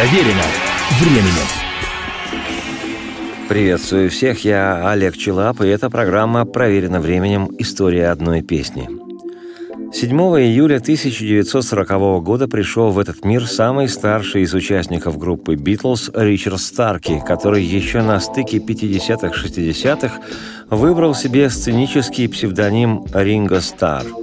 Проверено временем. Приветствую всех, я Олег Челап, и эта программа «Проверено временем. История одной песни». 7 июля 1940 года пришел в этот мир самый старший из участников группы «Битлз» Ричард Старки, который еще на стыке 50-х-60-х выбрал себе сценический псевдоним Ринго Стар –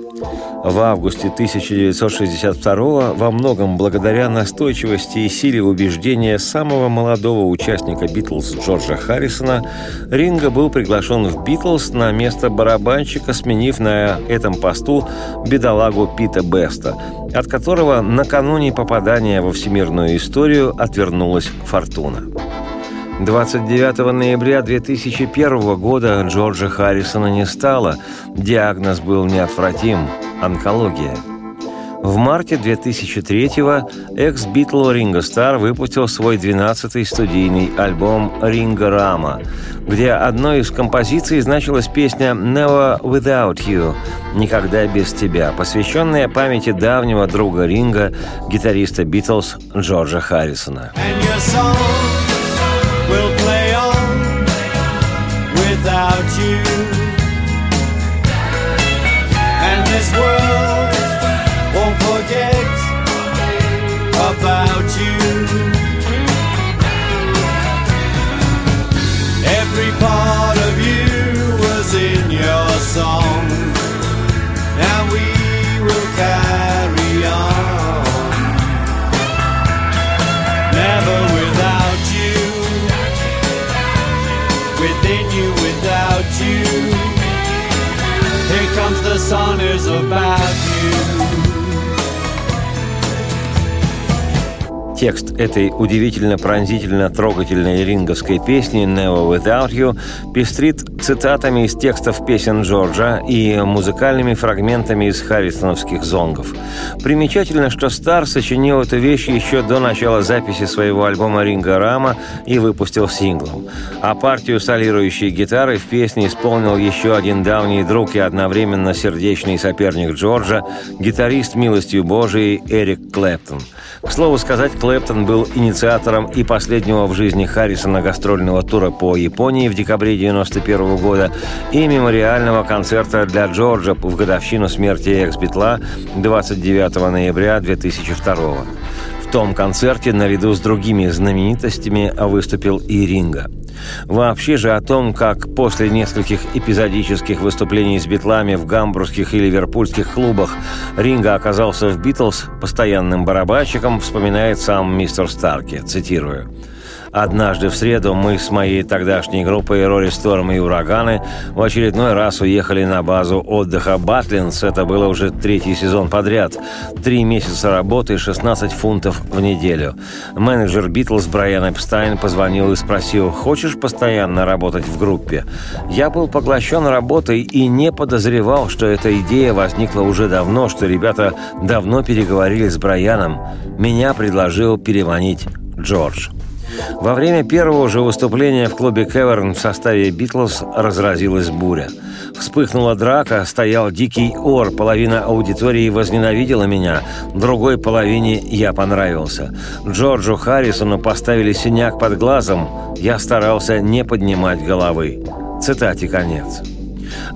в августе 1962 во многом благодаря настойчивости и силе убеждения самого молодого участника «Битлз» Джорджа Харрисона, Ринго был приглашен в «Битлз» на место барабанщика, сменив на этом посту бедолагу Пита Беста, от которого накануне попадания во всемирную историю отвернулась фортуна. 29 ноября 2001 года Джорджа Харрисона не стало. Диагноз был неотвратим – онкология. В марте 2003-го экс-битл Ринго Стар выпустил свой 12-й студийный альбом «Ринго Рама», где одной из композиций значилась песня «Never Without You» – «Никогда без тебя», посвященная памяти давнего друга Ринга, гитариста Битлз Джорджа Харрисона. And will play will Текст этой удивительно пронзительно трогательной ринговской песни «Never Without You» пестрит цитатами из текстов песен Джорджа и музыкальными фрагментами из харрисоновских зонгов. Примечательно, что Стар сочинил эту вещь еще до начала записи своего альбома «Ринга Рама» и выпустил синглом. А партию солирующей гитары в песне исполнил еще один давний друг и одновременно сердечный соперник Джорджа, гитарист «Милостью Божией» Эрик Клэптон. К слову сказать, Клэптон был инициатором и последнего в жизни Харрисона гастрольного тура по Японии в декабре 1991 года и мемориального концерта для Джорджа в годовщину смерти экс-битла 29 ноября 2002 В том концерте наряду с другими знаменитостями выступил и Ринга – Вообще же о том, как после нескольких эпизодических выступлений с битлами в гамбургских и ливерпульских клубах Ринга оказался в «Битлз» постоянным барабанщиком, вспоминает сам мистер Старки, цитирую. Однажды в среду мы с моей тогдашней группой «Рори Сторм» и «Ураганы» в очередной раз уехали на базу отдыха «Батлинс». Это было уже третий сезон подряд. Три месяца работы, 16 фунтов в неделю. Менеджер «Битлз» Брайан Эпстайн позвонил и спросил, «Хочешь постоянно работать в группе?» Я был поглощен работой и не подозревал, что эта идея возникла уже давно, что ребята давно переговорили с Брайаном. Меня предложил переманить Джордж. Во время первого же выступления в клубе «Кеверн» в составе «Битлз» разразилась буря. Вспыхнула драка, стоял дикий ор, половина аудитории возненавидела меня, другой половине я понравился. Джорджу Харрисону поставили синяк под глазом, я старался не поднимать головы. Цитате конец.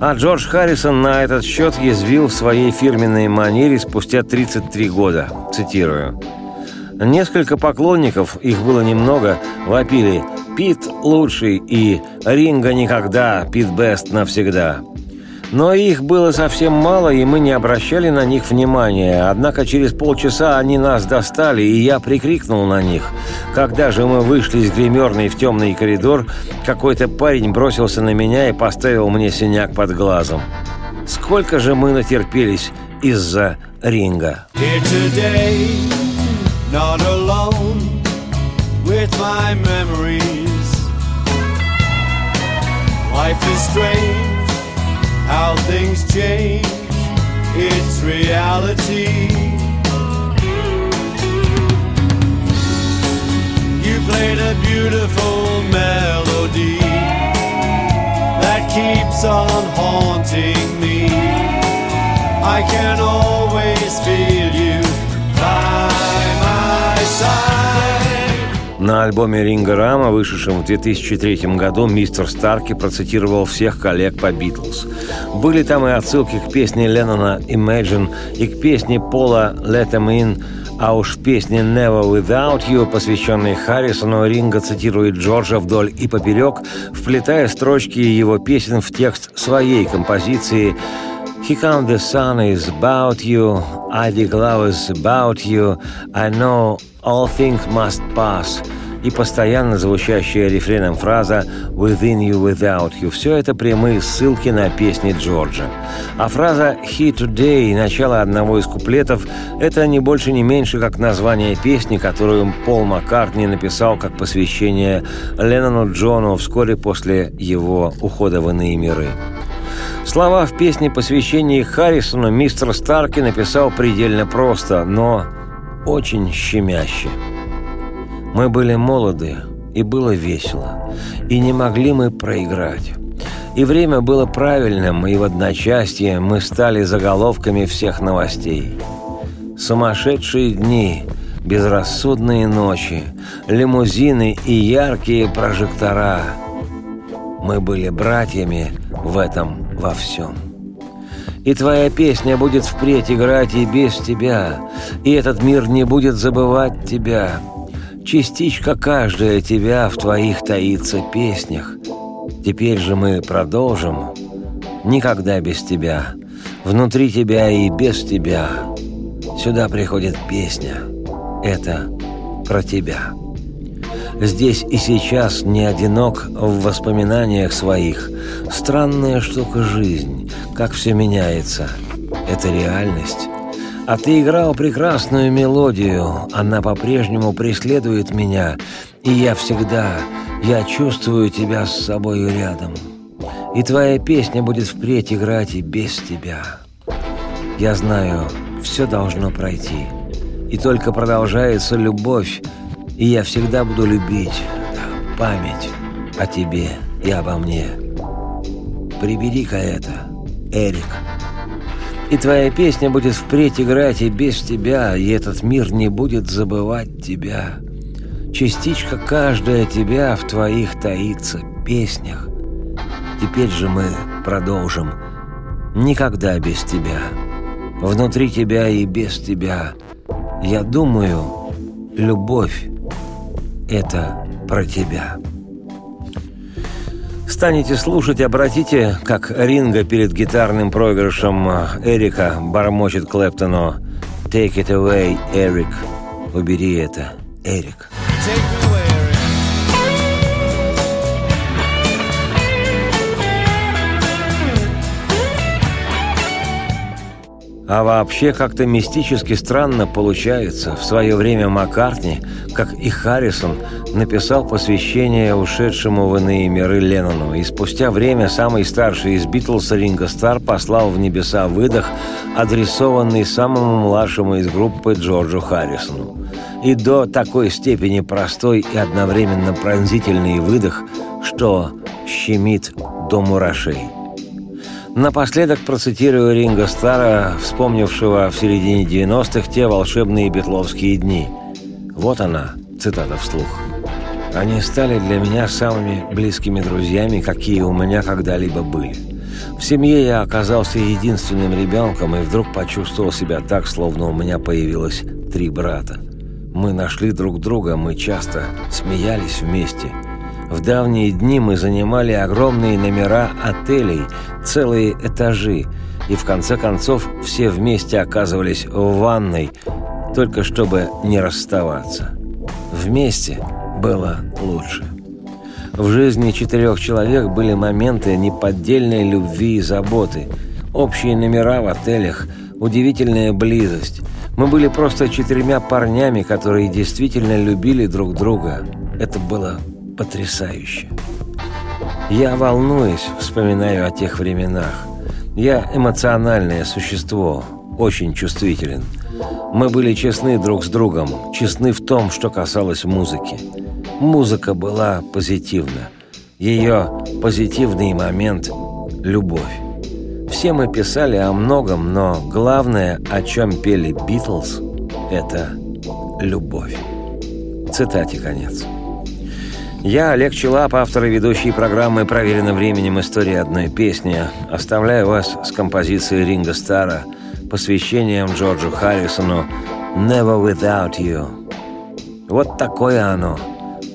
А Джордж Харрисон на этот счет язвил в своей фирменной манере спустя 33 года. Цитирую. Несколько поклонников, их было немного, вопили «Пит лучший» и «Ринга никогда, Пит Бест навсегда». Но их было совсем мало, и мы не обращали на них внимания. Однако через полчаса они нас достали, и я прикрикнул на них. Когда же мы вышли из гримерной в темный коридор, какой-то парень бросился на меня и поставил мне синяк под глазом. Сколько же мы натерпелись из-за ринга. Here not alone with my memories. Life is strange, how things change, it's reality. You played a beautiful melody that keeps on haunting me. I can always feel you На альбоме Ринга Рама, вышедшем в 2003 году, мистер Старки процитировал всех коллег по «Битлз». Были там и отсылки к песне Леннона «Imagine» и к песне Пола «Let Them In», а уж в песне «Never Without You», посвященной Харрисону, Ринга цитирует Джорджа вдоль и поперек, вплетая строчки его песен в текст своей композиции He come the sun is about you, I declare is about you, I know all things must pass и постоянно звучащая рефреном фраза «Within you, without you» – все это прямые ссылки на песни Джорджа. А фраза «He today» – начало одного из куплетов – это не больше, не меньше, как название песни, которую Пол Маккартни написал как посвящение Леннону Джону вскоре после его ухода в иные миры. Слова в песне посвящении Харрисону мистер Старки написал предельно просто, но очень щемяще. Мы были молоды, и было весело, и не могли мы проиграть. И время было правильным, и в одночасье мы стали заголовками всех новостей. Сумасшедшие дни, безрассудные ночи, лимузины и яркие прожектора. Мы были братьями в этом во всем. И твоя песня будет впредь играть и без тебя, и этот мир не будет забывать тебя. Частичка каждая тебя в твоих таится песнях. Теперь же мы продолжим. Никогда без тебя. Внутри тебя и без тебя. Сюда приходит песня. Это про тебя. Здесь и сейчас не одинок в воспоминаниях своих. Странная штука жизнь, как все меняется. Это реальность. А ты играл прекрасную мелодию, она по-прежнему преследует меня, и я всегда, я чувствую тебя с собою рядом. И твоя песня будет впредь играть и без тебя. Я знаю, все должно пройти, и только продолжается любовь, и я всегда буду любить память о тебе и обо мне. Прибери-ка это, Эрик. И твоя песня будет впредь играть и без тебя, и этот мир не будет забывать тебя. Частичка каждая тебя в твоих таится песнях. Теперь же мы продолжим. Никогда без тебя. Внутри тебя и без тебя. Я думаю, любовь — это про тебя. Станете слушать, обратите, как Ринга перед гитарным проигрышем Эрика бормочет Клэптону «Take it away, Эрик». «Убери это, Эрик». Take А вообще как-то мистически странно получается. В свое время Маккартни, как и Харрисон, написал посвящение ушедшему в иные миры Леннону. И спустя время самый старший из Битлз Ринго Стар послал в небеса выдох, адресованный самому младшему из группы Джорджу Харрисону. И до такой степени простой и одновременно пронзительный выдох, что щемит до мурашей. Напоследок процитирую Ринга Стара, вспомнившего в середине 90-х те волшебные битловские дни. Вот она, цитата вслух. «Они стали для меня самыми близкими друзьями, какие у меня когда-либо были. В семье я оказался единственным ребенком и вдруг почувствовал себя так, словно у меня появилось три брата. Мы нашли друг друга, мы часто смеялись вместе – в давние дни мы занимали огромные номера отелей, целые этажи, и в конце концов все вместе оказывались в ванной, только чтобы не расставаться. Вместе было лучше. В жизни четырех человек были моменты неподдельной любви и заботы, общие номера в отелях, удивительная близость. Мы были просто четырьмя парнями, которые действительно любили друг друга. Это было потрясающе. Я волнуюсь, вспоминаю о тех временах. Я эмоциональное существо, очень чувствителен. Мы были честны друг с другом, честны в том, что касалось музыки. Музыка была позитивна. Ее позитивный момент – любовь. Все мы писали о многом, но главное, о чем пели «Битлз» – это любовь. Цитате конец. Я, Олег Челап, автор и ведущий программы «Проверено временем. История одной песни», оставляю вас с композицией Ринга Стара, посвящением Джорджу Харрисону «Never Without You». Вот такое оно,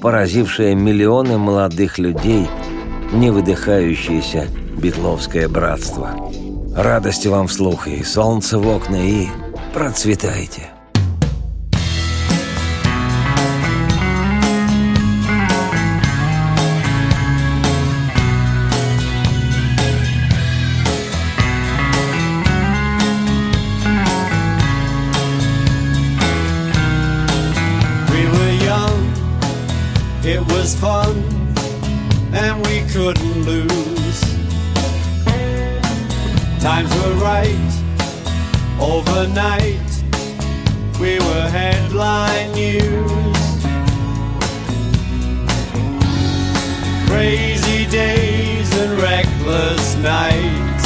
поразившее миллионы молодых людей, не выдыхающееся битловское братство. Радости вам вслух и солнце в окна, и процветайте! couldn't lose. Times were right overnight. We were headline news. Crazy days and reckless nights,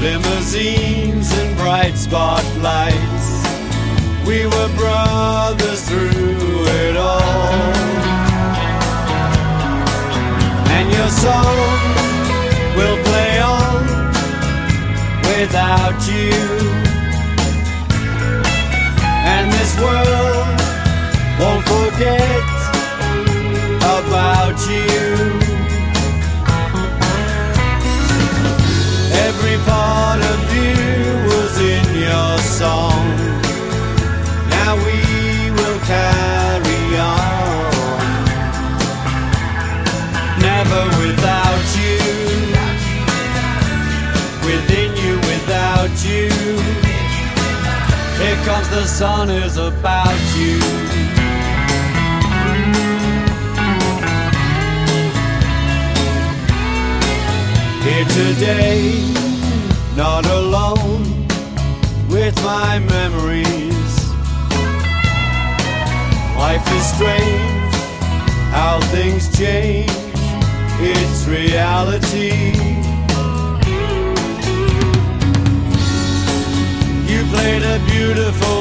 limousines and bright spotlights. We were brothers through it all and your song will play on without you. And this world won't forget about you. Sun is about you. Here today, not alone with my memories. Life is strange, how things change, it's reality. Beautiful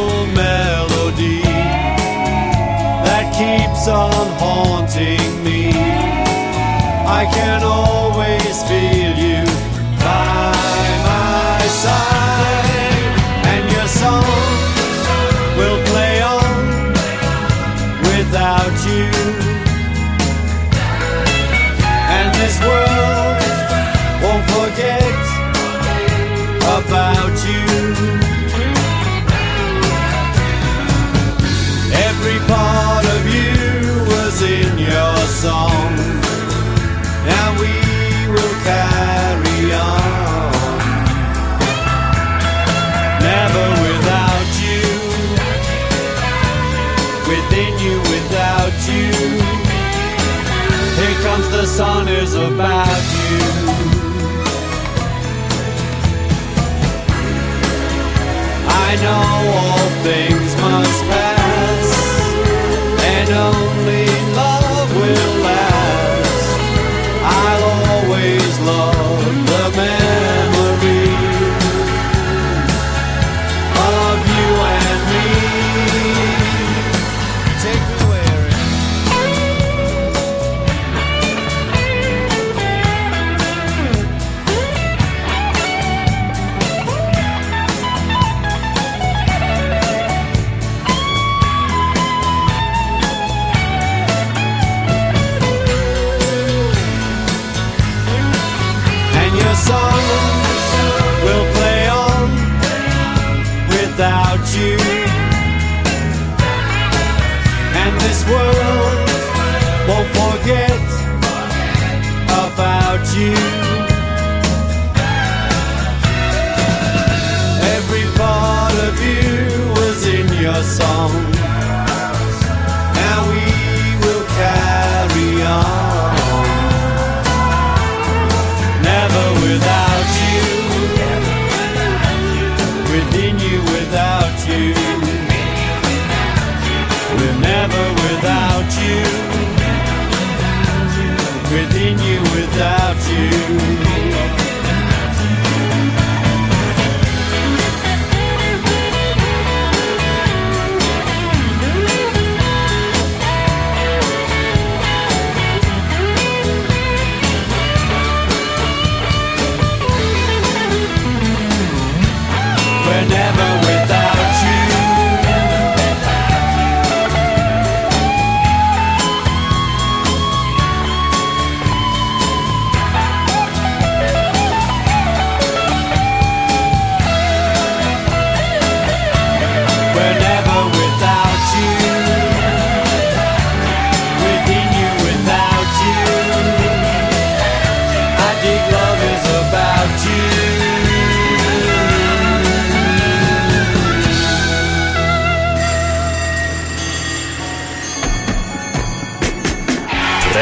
know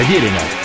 Проверено